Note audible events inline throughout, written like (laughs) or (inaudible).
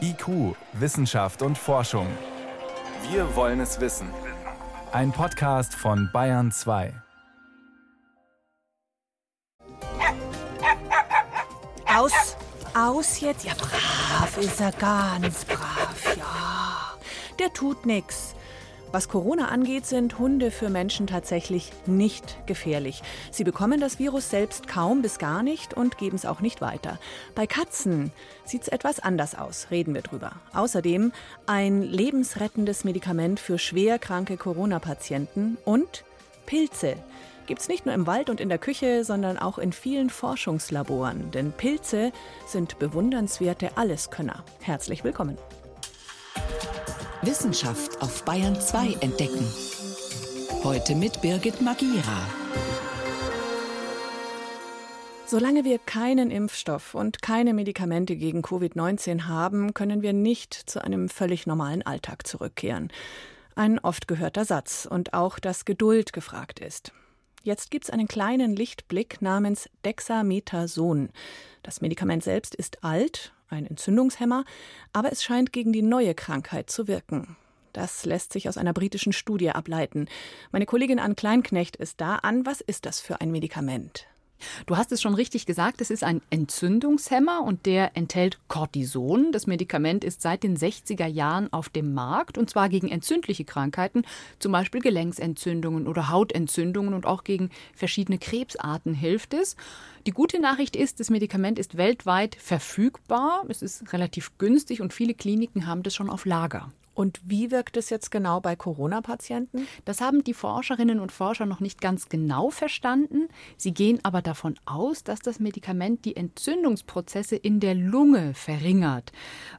IQ, Wissenschaft und Forschung. Wir wollen es wissen. Ein Podcast von Bayern 2. Aus, aus jetzt. Ja, brav ist er, ganz brav, ja. Der tut nix. Was Corona angeht, sind Hunde für Menschen tatsächlich nicht gefährlich. Sie bekommen das Virus selbst kaum bis gar nicht und geben es auch nicht weiter. Bei Katzen sieht es etwas anders aus, reden wir drüber. Außerdem ein lebensrettendes Medikament für schwer kranke Corona-Patienten und Pilze gibt es nicht nur im Wald und in der Küche, sondern auch in vielen Forschungslaboren. Denn Pilze sind bewundernswerte Alleskönner. Herzlich willkommen. Wissenschaft auf Bayern 2 entdecken. Heute mit Birgit Magira. Solange wir keinen Impfstoff und keine Medikamente gegen Covid-19 haben, können wir nicht zu einem völlig normalen Alltag zurückkehren. Ein oft gehörter Satz und auch, dass Geduld gefragt ist. Jetzt gibt es einen kleinen Lichtblick namens Dexamethason. Das Medikament selbst ist alt, ein Entzündungshemmer, aber es scheint gegen die neue Krankheit zu wirken. Das lässt sich aus einer britischen Studie ableiten. Meine Kollegin Ann Kleinknecht ist da. An, was ist das für ein Medikament? Du hast es schon richtig gesagt, es ist ein Entzündungshemmer und der enthält Cortison. Das Medikament ist seit den 60er Jahren auf dem Markt und zwar gegen entzündliche Krankheiten, zum Beispiel Gelenksentzündungen oder Hautentzündungen und auch gegen verschiedene Krebsarten hilft es. Die gute Nachricht ist, das Medikament ist weltweit verfügbar, es ist relativ günstig und viele Kliniken haben das schon auf Lager. Und wie wirkt es jetzt genau bei Corona-Patienten? Das haben die Forscherinnen und Forscher noch nicht ganz genau verstanden. Sie gehen aber davon aus, dass das Medikament die Entzündungsprozesse in der Lunge verringert.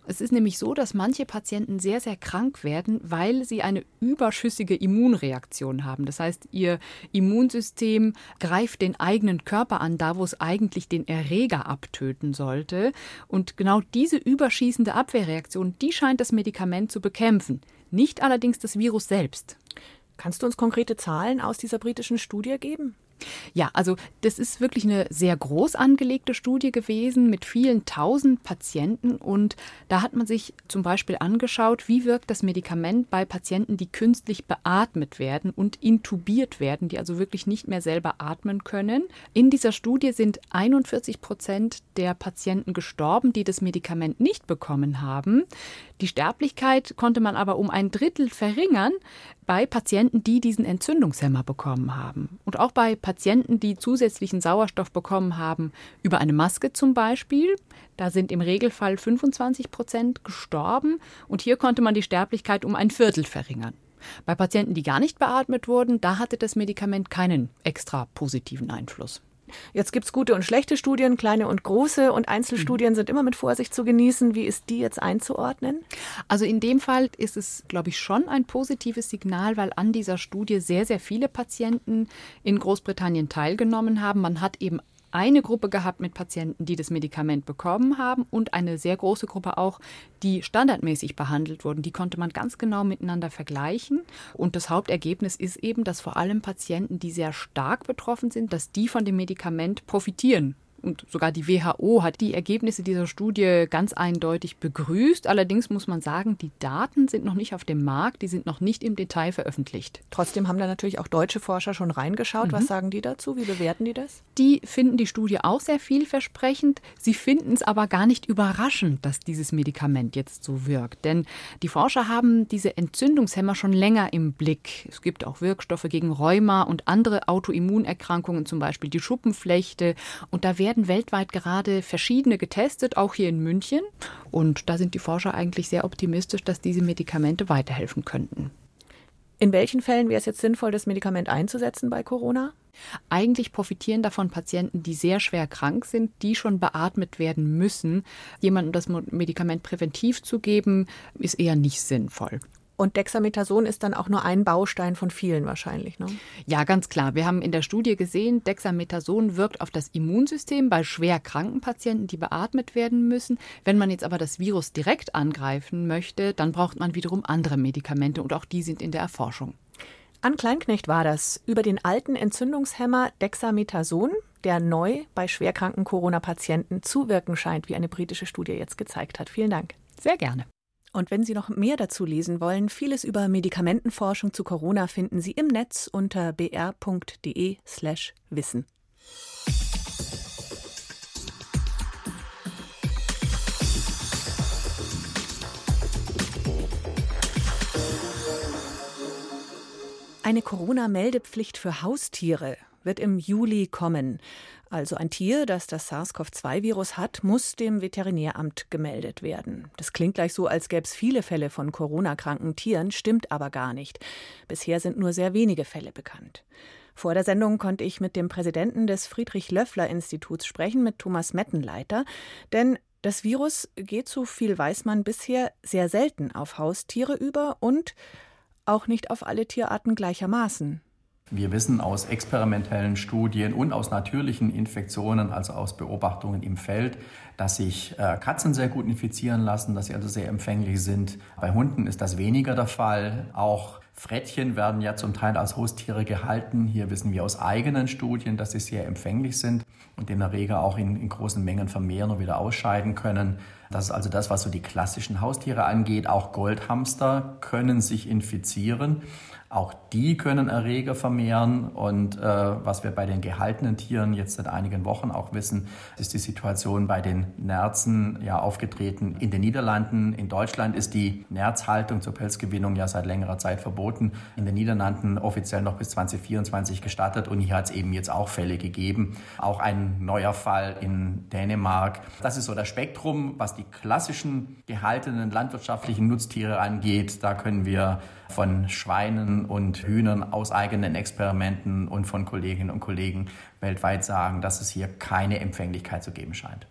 Es ist nämlich so, dass manche Patienten sehr, sehr krank werden, weil sie eine überschüssige Immunreaktion haben. Das heißt, ihr Immunsystem greift den eigenen Körper an, da wo es eigentlich den Erreger abtöten sollte. Und genau diese überschießende Abwehrreaktion, die scheint das Medikament zu bekämpfen bekämpfen, nicht allerdings das Virus selbst. Kannst du uns konkrete Zahlen aus dieser britischen Studie geben? Ja, also das ist wirklich eine sehr groß angelegte Studie gewesen mit vielen tausend Patienten und da hat man sich zum Beispiel angeschaut, wie wirkt das Medikament bei Patienten, die künstlich beatmet werden und intubiert werden, die also wirklich nicht mehr selber atmen können. In dieser Studie sind 41 Prozent der Patienten gestorben, die das Medikament nicht bekommen haben. Die Sterblichkeit konnte man aber um ein Drittel verringern bei Patienten, die diesen Entzündungshemmer bekommen haben. Und auch bei Patienten, die zusätzlichen Sauerstoff bekommen haben, über eine Maske zum Beispiel. Da sind im Regelfall 25 Prozent gestorben. Und hier konnte man die Sterblichkeit um ein Viertel verringern. Bei Patienten, die gar nicht beatmet wurden, da hatte das Medikament keinen extra positiven Einfluss. Jetzt gibt es gute und schlechte Studien, kleine und große und Einzelstudien mhm. sind immer mit Vorsicht zu genießen. Wie ist die jetzt einzuordnen? Also in dem Fall ist es, glaube ich, schon ein positives Signal, weil an dieser Studie sehr, sehr viele Patienten in Großbritannien teilgenommen haben. Man hat eben eine Gruppe gehabt mit Patienten, die das Medikament bekommen haben und eine sehr große Gruppe auch, die standardmäßig behandelt wurden. Die konnte man ganz genau miteinander vergleichen. Und das Hauptergebnis ist eben, dass vor allem Patienten, die sehr stark betroffen sind, dass die von dem Medikament profitieren und sogar die WHO hat die Ergebnisse dieser Studie ganz eindeutig begrüßt. Allerdings muss man sagen, die Daten sind noch nicht auf dem Markt, die sind noch nicht im Detail veröffentlicht. Trotzdem haben da natürlich auch deutsche Forscher schon reingeschaut. Mhm. Was sagen die dazu? Wie bewerten die das? Die finden die Studie auch sehr vielversprechend. Sie finden es aber gar nicht überraschend, dass dieses Medikament jetzt so wirkt. Denn die Forscher haben diese Entzündungshemmer schon länger im Blick. Es gibt auch Wirkstoffe gegen Rheuma und andere Autoimmunerkrankungen, zum Beispiel die Schuppenflechte. Und da werden werden weltweit gerade verschiedene getestet, auch hier in München. Und da sind die Forscher eigentlich sehr optimistisch, dass diese Medikamente weiterhelfen könnten. In welchen Fällen wäre es jetzt sinnvoll, das Medikament einzusetzen bei Corona? Eigentlich profitieren davon Patienten, die sehr schwer krank sind, die schon beatmet werden müssen. Jemandem das Medikament präventiv zu geben, ist eher nicht sinnvoll. Und Dexamethason ist dann auch nur ein Baustein von vielen wahrscheinlich. Ne? Ja, ganz klar. Wir haben in der Studie gesehen, Dexamethason wirkt auf das Immunsystem bei schwer kranken Patienten, die beatmet werden müssen. Wenn man jetzt aber das Virus direkt angreifen möchte, dann braucht man wiederum andere Medikamente und auch die sind in der Erforschung. An Kleinknecht war das über den alten Entzündungshemmer Dexamethason, der neu bei schwerkranken Corona-Patienten zu wirken scheint, wie eine britische Studie jetzt gezeigt hat. Vielen Dank. Sehr gerne. Und wenn Sie noch mehr dazu lesen wollen, vieles über Medikamentenforschung zu Corona finden Sie im Netz unter br.de/slash wissen. Eine Corona-Meldepflicht für Haustiere wird im Juli kommen. Also ein Tier, das das SARS-CoV-2-Virus hat, muss dem Veterinäramt gemeldet werden. Das klingt gleich so, als gäbe es viele Fälle von Corona-kranken Tieren, stimmt aber gar nicht. Bisher sind nur sehr wenige Fälle bekannt. Vor der Sendung konnte ich mit dem Präsidenten des Friedrich-Löffler-Instituts sprechen, mit Thomas Mettenleiter. Denn das Virus geht, so viel weiß man bisher, sehr selten auf Haustiere über und auch nicht auf alle Tierarten gleichermaßen. Wir wissen aus experimentellen Studien und aus natürlichen Infektionen, also aus Beobachtungen im Feld, dass sich äh, Katzen sehr gut infizieren lassen, dass sie also sehr empfänglich sind. Bei Hunden ist das weniger der Fall. Auch Frettchen werden ja zum Teil als Haustiere gehalten. Hier wissen wir aus eigenen Studien, dass sie sehr empfänglich sind und in der Regel auch in, in großen Mengen vermehren und wieder ausscheiden können. Das ist also das, was so die klassischen Haustiere angeht. Auch Goldhamster können sich infizieren. Auch die können Erreger vermehren. Und äh, was wir bei den gehaltenen Tieren jetzt seit einigen Wochen auch wissen, ist die Situation bei den Nerzen ja aufgetreten in den Niederlanden. In Deutschland ist die Nerzhaltung zur Pelzgewinnung ja seit längerer Zeit verboten. In den Niederlanden offiziell noch bis 2024 gestattet. Und hier hat es eben jetzt auch Fälle gegeben. Auch ein neuer Fall in Dänemark. Das ist so das Spektrum, was die klassischen gehaltenen landwirtschaftlichen Nutztiere angeht. Da können wir von Schweinen und Hühnern aus eigenen Experimenten und von Kolleginnen und Kollegen weltweit sagen, dass es hier keine Empfänglichkeit zu geben scheint.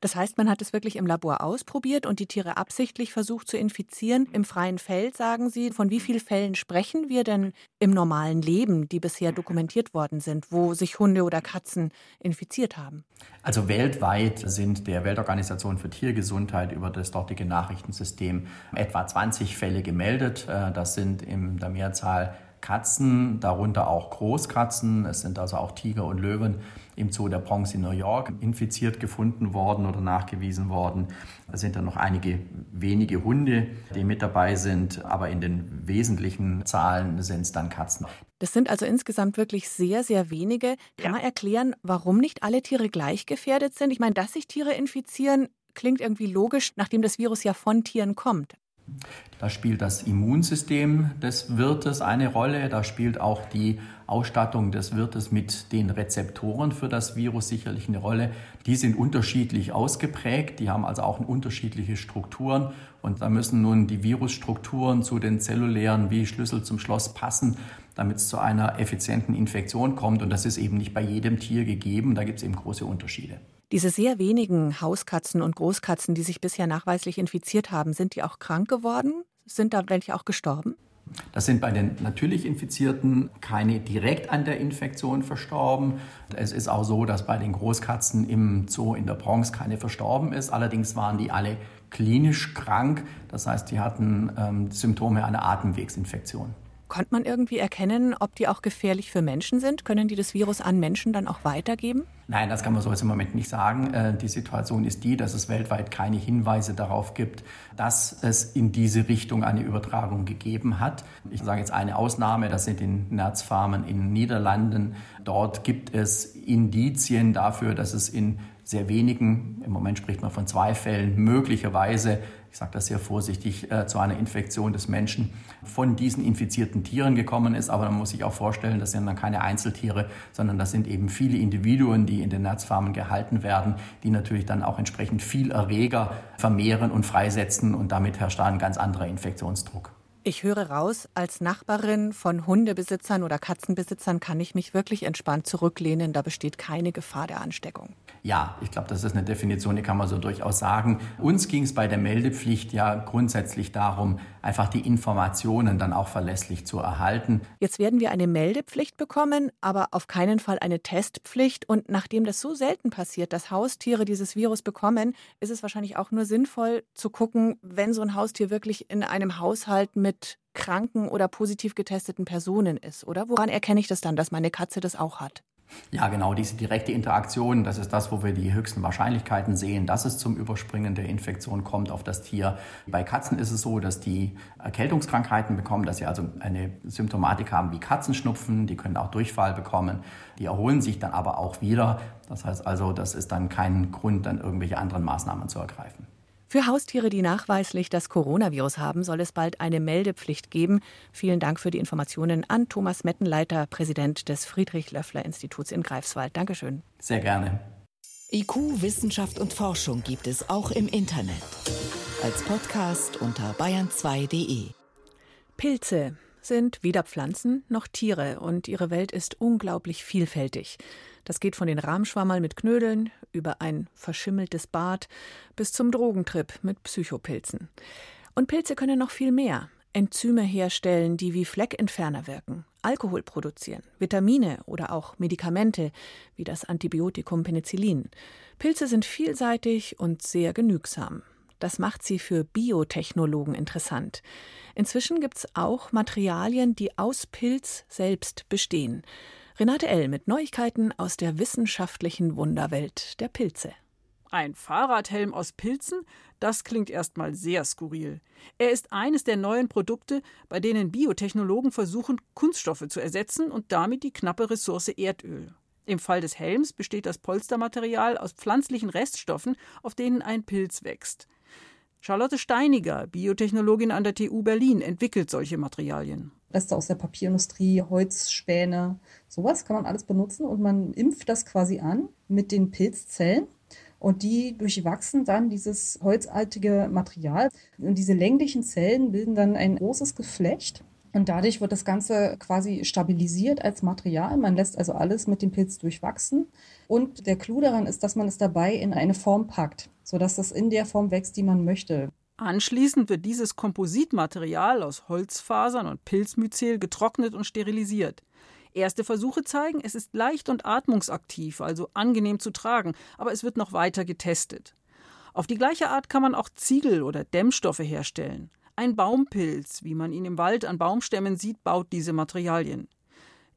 Das heißt, man hat es wirklich im Labor ausprobiert und die Tiere absichtlich versucht zu infizieren. Im freien Feld, sagen Sie, von wie vielen Fällen sprechen wir denn im normalen Leben, die bisher dokumentiert worden sind, wo sich Hunde oder Katzen infiziert haben? Also weltweit sind der Weltorganisation für Tiergesundheit über das dortige Nachrichtensystem etwa 20 Fälle gemeldet. Äh, das sind in der Mehrzahl Katzen, darunter auch Großkatzen. Es sind also auch Tiger und Löwen im Zoo der Bronx in New York infiziert gefunden worden oder nachgewiesen worden. Es sind dann noch einige wenige Hunde, die mit dabei sind, aber in den wesentlichen Zahlen sind es dann Katzen. Das sind also insgesamt wirklich sehr, sehr wenige. Kann ja. man erklären, warum nicht alle Tiere gleich gefährdet sind? Ich meine, dass sich Tiere infizieren, klingt irgendwie logisch, nachdem das Virus ja von Tieren kommt. Da spielt das Immunsystem des Wirtes eine Rolle. Da spielt auch die Ausstattung des Wirtes mit den Rezeptoren für das Virus sicherlich eine Rolle. Die sind unterschiedlich ausgeprägt. Die haben also auch unterschiedliche Strukturen. Und da müssen nun die Virusstrukturen zu den zellulären wie Schlüssel zum Schloss passen, damit es zu einer effizienten Infektion kommt. Und das ist eben nicht bei jedem Tier gegeben. Da gibt es eben große Unterschiede. Diese sehr wenigen Hauskatzen und Großkatzen, die sich bisher nachweislich infiziert haben, sind die auch krank geworden? Sind da welche auch gestorben? Das sind bei den natürlich Infizierten keine direkt an der Infektion verstorben. Es ist auch so, dass bei den Großkatzen im Zoo in der Bronx keine verstorben ist. Allerdings waren die alle klinisch krank. Das heißt, die hatten ähm, Symptome einer Atemwegsinfektion. Konnte man irgendwie erkennen, ob die auch gefährlich für Menschen sind? Können die das Virus an Menschen dann auch weitergeben? Nein, das kann man so jetzt im Moment nicht sagen. Äh, die Situation ist die, dass es weltweit keine Hinweise darauf gibt, dass es in diese Richtung eine Übertragung gegeben hat. Ich sage jetzt eine Ausnahme, das sind die Nerzfarmen in den Niederlanden. Dort gibt es Indizien dafür, dass es in sehr wenigen, im Moment spricht man von zwei Fällen, möglicherweise ich sage das sehr vorsichtig, äh, zu einer Infektion des Menschen von diesen infizierten Tieren gekommen ist. Aber man muss sich auch vorstellen, das sind dann keine Einzeltiere, sondern das sind eben viele Individuen, die in den Netzfarmen gehalten werden, die natürlich dann auch entsprechend viel Erreger vermehren und freisetzen und damit herrscht da ein ganz anderer Infektionsdruck. Ich höre raus, als Nachbarin von Hundebesitzern oder Katzenbesitzern kann ich mich wirklich entspannt zurücklehnen. Da besteht keine Gefahr der Ansteckung. Ja, ich glaube, das ist eine Definition, die kann man so durchaus sagen. Uns ging es bei der Meldepflicht ja grundsätzlich darum, einfach die Informationen dann auch verlässlich zu erhalten. Jetzt werden wir eine Meldepflicht bekommen, aber auf keinen Fall eine Testpflicht. Und nachdem das so selten passiert, dass Haustiere dieses Virus bekommen, ist es wahrscheinlich auch nur sinnvoll zu gucken, wenn so ein Haustier wirklich in einem Haushalt mit kranken oder positiv getesteten Personen ist, oder? Woran erkenne ich das dann, dass meine Katze das auch hat? Ja, genau, diese direkte Interaktion, das ist das, wo wir die höchsten Wahrscheinlichkeiten sehen, dass es zum Überspringen der Infektion kommt auf das Tier. Bei Katzen ist es so, dass die Erkältungskrankheiten bekommen, dass sie also eine Symptomatik haben wie Katzenschnupfen, die können auch Durchfall bekommen, die erholen sich dann aber auch wieder. Das heißt also, das ist dann kein Grund, dann irgendwelche anderen Maßnahmen zu ergreifen. Für Haustiere, die nachweislich das Coronavirus haben, soll es bald eine Meldepflicht geben. Vielen Dank für die Informationen an Thomas Mettenleiter, Präsident des Friedrich-Löffler-Instituts in Greifswald. Dankeschön. Sehr gerne. IQ, Wissenschaft und Forschung gibt es auch im Internet. Als Podcast unter bayern2.de. Pilze sind weder Pflanzen noch Tiere und ihre Welt ist unglaublich vielfältig. Das geht von den Rahmschwammerl mit Knödeln über ein verschimmeltes Bad bis zum Drogentrip mit Psychopilzen. Und Pilze können noch viel mehr. Enzyme herstellen, die wie Fleckentferner wirken, Alkohol produzieren, Vitamine oder auch Medikamente wie das Antibiotikum Penicillin. Pilze sind vielseitig und sehr genügsam. Das macht sie für Biotechnologen interessant. Inzwischen gibt es auch Materialien, die aus Pilz selbst bestehen. Renate L. mit Neuigkeiten aus der wissenschaftlichen Wunderwelt der Pilze. Ein Fahrradhelm aus Pilzen? Das klingt erstmal sehr skurril. Er ist eines der neuen Produkte, bei denen Biotechnologen versuchen, Kunststoffe zu ersetzen und damit die knappe Ressource Erdöl. Im Fall des Helms besteht das Polstermaterial aus pflanzlichen Reststoffen, auf denen ein Pilz wächst. Charlotte Steiniger, Biotechnologin an der TU Berlin, entwickelt solche Materialien. Reste aus der Papierindustrie, Holzspäne, sowas kann man alles benutzen und man impft das quasi an mit den Pilzzellen und die durchwachsen dann dieses holzartige Material. Und diese länglichen Zellen bilden dann ein großes Geflecht und dadurch wird das Ganze quasi stabilisiert als Material. Man lässt also alles mit dem Pilz durchwachsen. Und der Clou daran ist, dass man es dabei in eine Form packt, sodass das in der Form wächst, die man möchte. Anschließend wird dieses Kompositmaterial aus Holzfasern und Pilzmyzel getrocknet und sterilisiert. Erste Versuche zeigen, es ist leicht und atmungsaktiv, also angenehm zu tragen, aber es wird noch weiter getestet. Auf die gleiche Art kann man auch Ziegel oder Dämmstoffe herstellen. Ein Baumpilz, wie man ihn im Wald an Baumstämmen sieht, baut diese Materialien.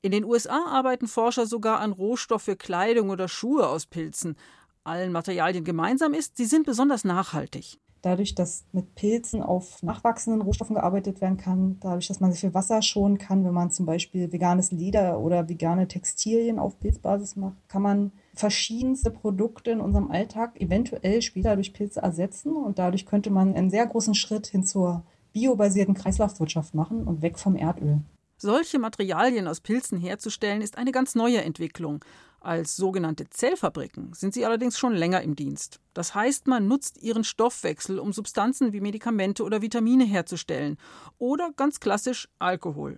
In den USA arbeiten Forscher sogar an Rohstoff für Kleidung oder Schuhe aus Pilzen. Allen Materialien gemeinsam ist, sie sind besonders nachhaltig. Dadurch, dass mit Pilzen auf nachwachsenden Rohstoffen gearbeitet werden kann, dadurch, dass man sich viel Wasser schonen kann, wenn man zum Beispiel veganes Leder oder vegane Textilien auf Pilzbasis macht, kann man verschiedenste Produkte in unserem Alltag eventuell später durch Pilze ersetzen und dadurch könnte man einen sehr großen Schritt hin zur biobasierten Kreislaufwirtschaft machen und weg vom Erdöl. Solche Materialien aus Pilzen herzustellen, ist eine ganz neue Entwicklung. Als sogenannte Zellfabriken sind sie allerdings schon länger im Dienst. Das heißt, man nutzt ihren Stoffwechsel, um Substanzen wie Medikamente oder Vitamine herzustellen oder ganz klassisch Alkohol.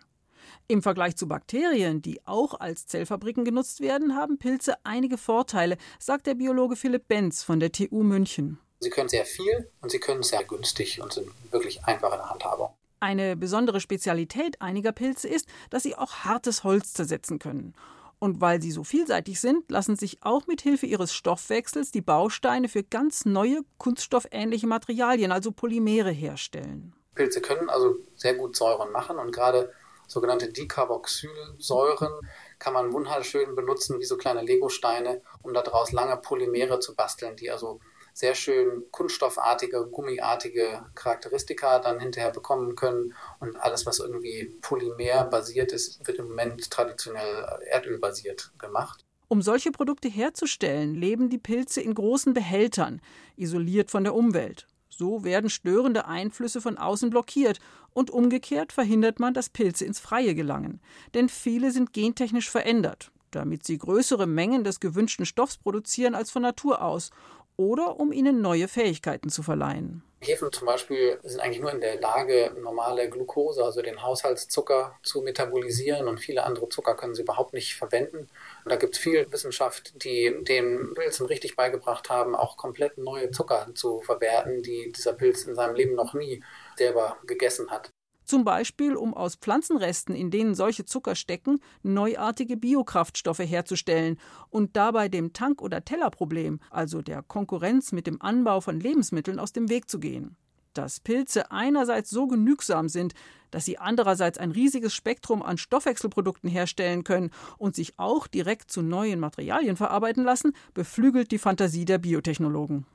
Im Vergleich zu Bakterien, die auch als Zellfabriken genutzt werden, haben Pilze einige Vorteile, sagt der Biologe Philipp Benz von der TU München. Sie können sehr viel und sie können sehr günstig und sind wirklich einfach in der Handhabung. Eine besondere Spezialität einiger Pilze ist, dass sie auch hartes Holz zersetzen können. Und weil sie so vielseitig sind, lassen sich auch mit Hilfe ihres Stoffwechsels die Bausteine für ganz neue kunststoffähnliche Materialien, also Polymere, herstellen. Pilze können also sehr gut Säuren machen und gerade sogenannte Dicarboxylsäuren kann man wunderschön benutzen wie so kleine Legosteine, um daraus lange Polymere zu basteln, die also sehr schön kunststoffartige, gummiartige Charakteristika dann hinterher bekommen können. Und alles, was irgendwie polymerbasiert ist, wird im Moment traditionell erdölbasiert gemacht. Um solche Produkte herzustellen, leben die Pilze in großen Behältern, isoliert von der Umwelt. So werden störende Einflüsse von außen blockiert und umgekehrt verhindert man, dass Pilze ins Freie gelangen. Denn viele sind gentechnisch verändert, damit sie größere Mengen des gewünschten Stoffs produzieren als von Natur aus oder um ihnen neue Fähigkeiten zu verleihen. Hefen zum Beispiel sind eigentlich nur in der Lage, normale Glucose, also den Haushaltszucker, zu metabolisieren und viele andere Zucker können sie überhaupt nicht verwenden. Und da gibt es viel Wissenschaft, die den Pilzen richtig beigebracht haben, auch komplett neue Zucker zu verwerten, die dieser Pilz in seinem Leben noch nie selber gegessen hat. Zum Beispiel, um aus Pflanzenresten, in denen solche Zucker stecken, neuartige Biokraftstoffe herzustellen und dabei dem Tank- oder Tellerproblem, also der Konkurrenz mit dem Anbau von Lebensmitteln, aus dem Weg zu gehen. dass Pilze einerseits so genügsam sind, dass sie andererseits ein riesiges Spektrum an Stoffwechselprodukten herstellen können und sich auch direkt zu neuen Materialien verarbeiten lassen, beflügelt die Fantasie der Biotechnologen.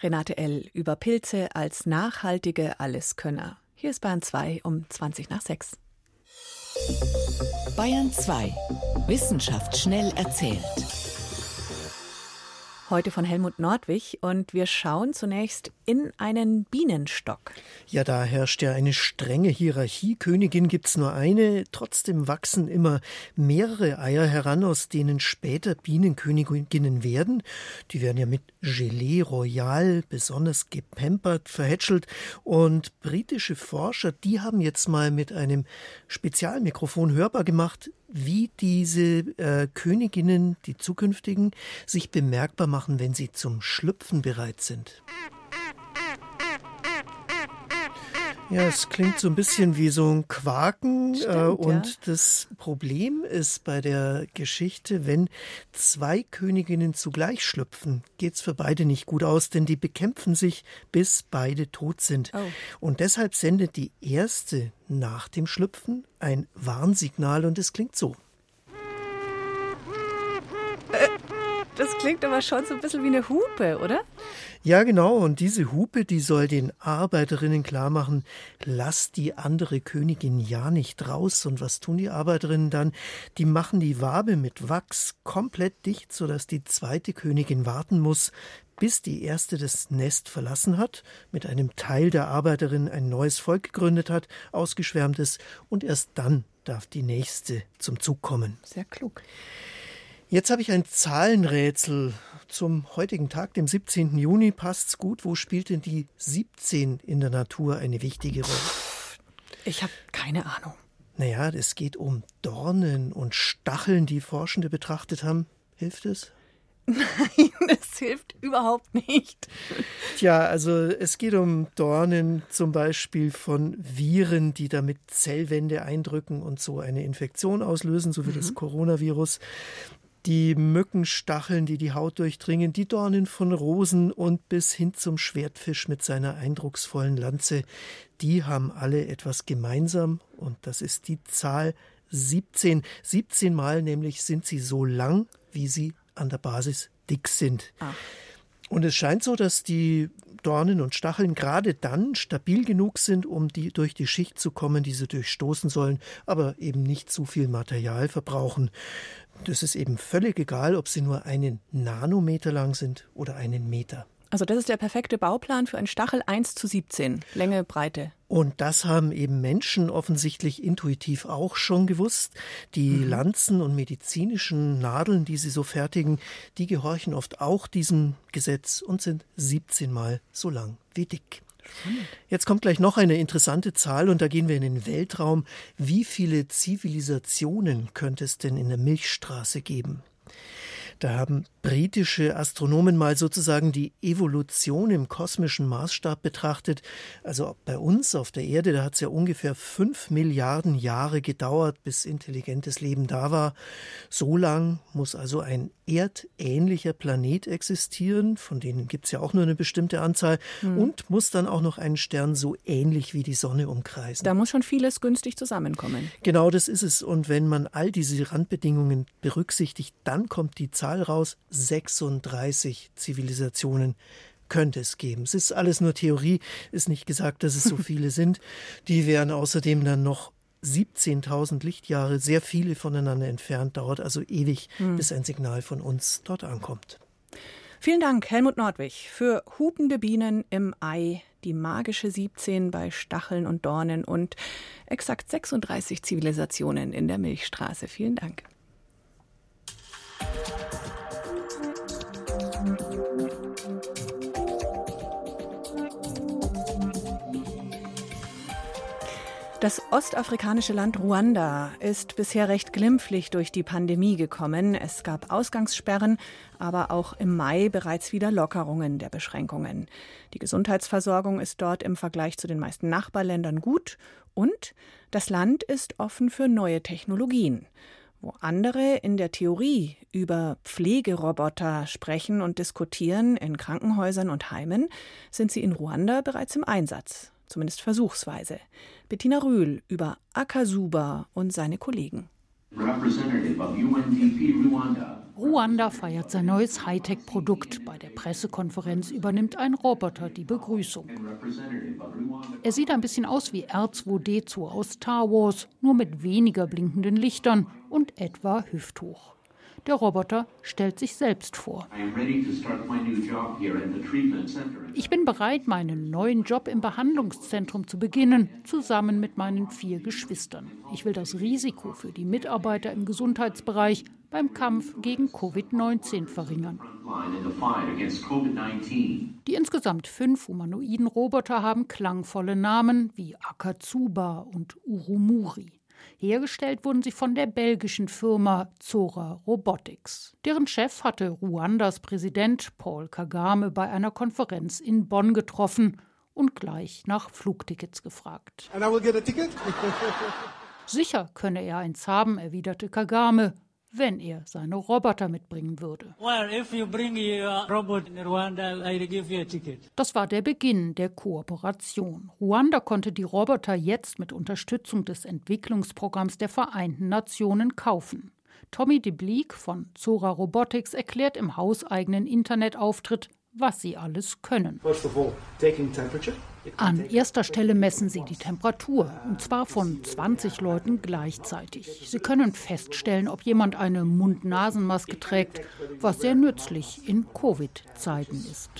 Renate L. über Pilze als nachhaltige Alleskönner. Hier ist Bayern 2 um 20 nach 6. Bayern 2. Wissenschaft schnell erzählt. Heute von Helmut Nordwig und wir schauen zunächst in einen Bienenstock. Ja, da herrscht ja eine strenge Hierarchie. Königin gibt's nur eine. Trotzdem wachsen immer mehrere Eier heran, aus denen später Bienenköniginnen werden. Die werden ja mit Gelee Royal besonders gepempert, verhätschelt. Und britische Forscher, die haben jetzt mal mit einem Spezialmikrofon hörbar gemacht, wie diese äh, Königinnen, die zukünftigen, sich bemerkbar machen, wenn sie zum Schlüpfen bereit sind. Ja, es klingt so ein bisschen wie so ein Quaken. Stimmt, äh, und ja. das Problem ist bei der Geschichte, wenn zwei Königinnen zugleich schlüpfen, geht's für beide nicht gut aus, denn die bekämpfen sich, bis beide tot sind. Oh. Und deshalb sendet die erste nach dem Schlüpfen ein Warnsignal und es klingt so. Das klingt aber schon so ein bisschen wie eine Hupe, oder? Ja, genau. Und diese Hupe, die soll den Arbeiterinnen klar machen, lass die andere Königin ja nicht raus. Und was tun die Arbeiterinnen dann? Die machen die Wabe mit Wachs komplett dicht, sodass die zweite Königin warten muss, bis die erste das Nest verlassen hat, mit einem Teil der Arbeiterinnen ein neues Volk gegründet hat, ausgeschwärmt ist, und erst dann darf die nächste zum Zug kommen. Sehr klug. Jetzt habe ich ein Zahlenrätsel zum heutigen Tag, dem 17. Juni. Passt's gut? Wo spielt denn die 17 in der Natur eine wichtige Rolle? Ich habe keine Ahnung. Naja, es geht um Dornen und Stacheln, die Forschende betrachtet haben. Hilft es? (laughs) Das hilft überhaupt nicht. Tja, also es geht um Dornen zum Beispiel von Viren, die damit Zellwände eindrücken und so eine Infektion auslösen, so wie das Coronavirus. Die Mückenstacheln, die die Haut durchdringen, die Dornen von Rosen und bis hin zum Schwertfisch mit seiner eindrucksvollen Lanze, die haben alle etwas gemeinsam und das ist die Zahl 17. 17 Mal nämlich sind sie so lang, wie sie an der Basis dick sind. Und es scheint so, dass die Dornen und Stacheln gerade dann stabil genug sind, um die, durch die Schicht zu kommen, die sie durchstoßen sollen, aber eben nicht zu viel Material verbrauchen. Das ist eben völlig egal, ob sie nur einen Nanometer lang sind oder einen Meter. Also das ist der perfekte Bauplan für einen Stachel 1 zu 17. Länge, Breite. Und das haben eben Menschen offensichtlich intuitiv auch schon gewusst. Die Lanzen und medizinischen Nadeln, die sie so fertigen, die gehorchen oft auch diesem Gesetz und sind 17 Mal so lang wie dick. Jetzt kommt gleich noch eine interessante Zahl und da gehen wir in den Weltraum. Wie viele Zivilisationen könnte es denn in der Milchstraße geben? Da haben britische Astronomen mal sozusagen die Evolution im kosmischen Maßstab betrachtet. Also bei uns auf der Erde, da hat es ja ungefähr fünf Milliarden Jahre gedauert, bis intelligentes Leben da war. So lang muss also ein erdähnlicher Planet existieren, von denen gibt es ja auch nur eine bestimmte Anzahl, und muss dann auch noch einen Stern so ähnlich wie die Sonne umkreisen. Da muss schon vieles günstig zusammenkommen. Genau das ist es. Und wenn man all diese Randbedingungen berücksichtigt, dann kommt die Zahl raus, 36 Zivilisationen könnte es geben. Es ist alles nur Theorie, ist nicht gesagt, dass es so (laughs) viele sind. Die wären außerdem dann noch 17.000 Lichtjahre, sehr viele voneinander entfernt, dauert also ewig, bis ein Signal von uns dort ankommt. Vielen Dank, Helmut Nordwig, für hupende Bienen im Ei, die magische 17 bei Stacheln und Dornen und exakt 36 Zivilisationen in der Milchstraße. Vielen Dank. Das ostafrikanische Land Ruanda ist bisher recht glimpflich durch die Pandemie gekommen. Es gab Ausgangssperren, aber auch im Mai bereits wieder Lockerungen der Beschränkungen. Die Gesundheitsversorgung ist dort im Vergleich zu den meisten Nachbarländern gut und das Land ist offen für neue Technologien. Wo andere in der Theorie über Pflegeroboter sprechen und diskutieren in Krankenhäusern und Heimen, sind sie in Ruanda bereits im Einsatz. Zumindest versuchsweise. Bettina Rühl über Akasuba und seine Kollegen. Ruanda feiert sein neues Hightech-Produkt. Bei der Pressekonferenz übernimmt ein Roboter die Begrüßung. Er sieht ein bisschen aus wie R2D2 aus Star Wars, nur mit weniger blinkenden Lichtern und etwa hüfthoch. Der Roboter stellt sich selbst vor. Ich bin bereit, meinen neuen Job im Behandlungszentrum zu beginnen, zusammen mit meinen vier Geschwistern. Ich will das Risiko für die Mitarbeiter im Gesundheitsbereich beim Kampf gegen Covid-19 verringern. Die insgesamt fünf humanoiden Roboter haben klangvolle Namen wie Akatsuba und Urumuri. Hergestellt wurden sie von der belgischen Firma Zora Robotics. Deren Chef hatte Ruandas Präsident Paul Kagame bei einer Konferenz in Bonn getroffen und gleich nach Flugtickets gefragt. Sicher könne er eins haben, erwiderte Kagame wenn er seine Roboter mitbringen würde. Das war der Beginn der Kooperation. Ruanda konnte die Roboter jetzt mit Unterstützung des Entwicklungsprogramms der Vereinten Nationen kaufen. Tommy de Bleek von Zora Robotics erklärt im hauseigenen Internetauftritt, was sie alles können. An erster Stelle messen sie die Temperatur, und zwar von 20 Leuten gleichzeitig. Sie können feststellen, ob jemand eine Mund-Nasen-Maske trägt, was sehr nützlich in Covid-Zeiten ist.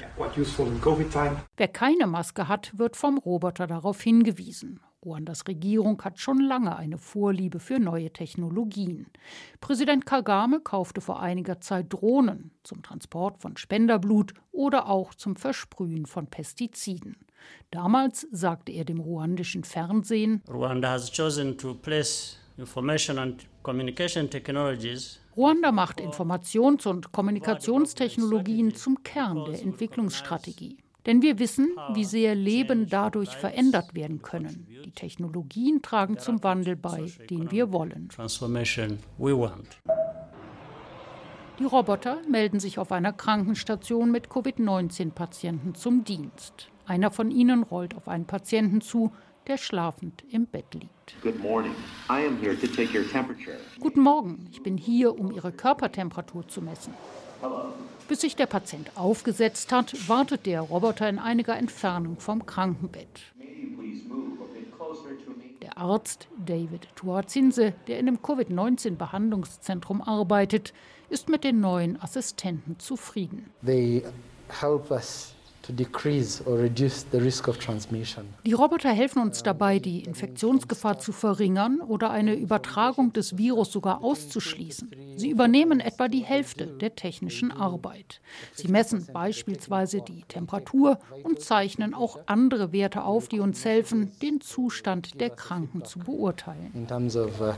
Wer keine Maske hat, wird vom Roboter darauf hingewiesen. Ruandas Regierung hat schon lange eine Vorliebe für neue Technologien. Präsident Kagame kaufte vor einiger Zeit Drohnen zum Transport von Spenderblut oder auch zum Versprühen von Pestiziden. Damals sagte er dem ruandischen Fernsehen, Ruanda has chosen to place information and communication technologies Ruanda macht Informations- und Kommunikationstechnologien zum Kern der Entwicklungsstrategie. Denn wir wissen, wie sehr Leben dadurch verändert werden können. Die Technologien tragen zum Wandel bei, den wir wollen. Die Roboter melden sich auf einer Krankenstation mit Covid-19-Patienten zum Dienst. Einer von ihnen rollt auf einen Patienten zu, der schlafend im Bett liegt. Guten Morgen, ich bin hier, um Ihre Körpertemperatur zu messen. Bis sich der Patient aufgesetzt hat, wartet der Roboter in einiger Entfernung vom Krankenbett. Der Arzt David Tuazinse, der in dem Covid-19-Behandlungszentrum arbeitet, ist mit den neuen Assistenten zufrieden. They help us die Roboter helfen uns dabei, die Infektionsgefahr zu verringern oder eine Übertragung des Virus sogar auszuschließen. Sie übernehmen etwa die Hälfte der technischen Arbeit. Sie messen beispielsweise die Temperatur und zeichnen auch andere Werte auf, die uns helfen, den Zustand der Kranken zu beurteilen. Uh,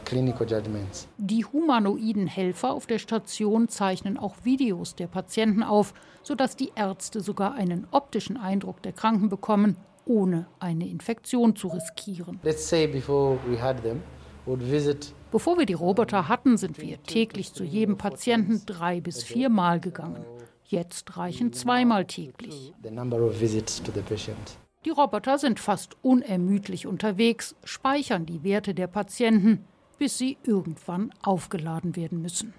die humanoiden Helfer auf der Station zeichnen auch Videos der Patienten auf, sodass die Ärzte sogar einen optischen Eindruck der Kranken bekommen, ohne eine Infektion zu riskieren. Bevor wir die Roboter hatten, sind wir täglich zu jedem Patienten drei bis viermal gegangen. Jetzt reichen zweimal täglich. Die Roboter sind fast unermüdlich unterwegs, speichern die Werte der Patienten, bis sie irgendwann aufgeladen werden müssen.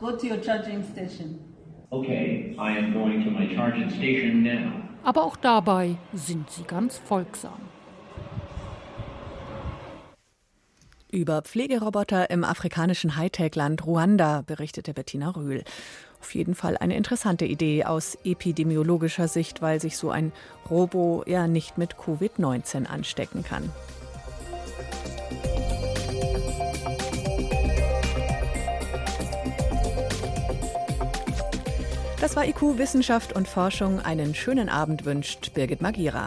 Go to your charging station. Okay, I am going to my charging station now. Aber auch dabei sind sie ganz folgsam. Über Pflegeroboter im afrikanischen Hightech-Land Ruanda berichtete Bettina Rühl. Auf jeden Fall eine interessante Idee aus epidemiologischer Sicht, weil sich so ein Robo ja nicht mit Covid-19 anstecken kann. Das war IQ Wissenschaft und Forschung. Einen schönen Abend wünscht Birgit Magira.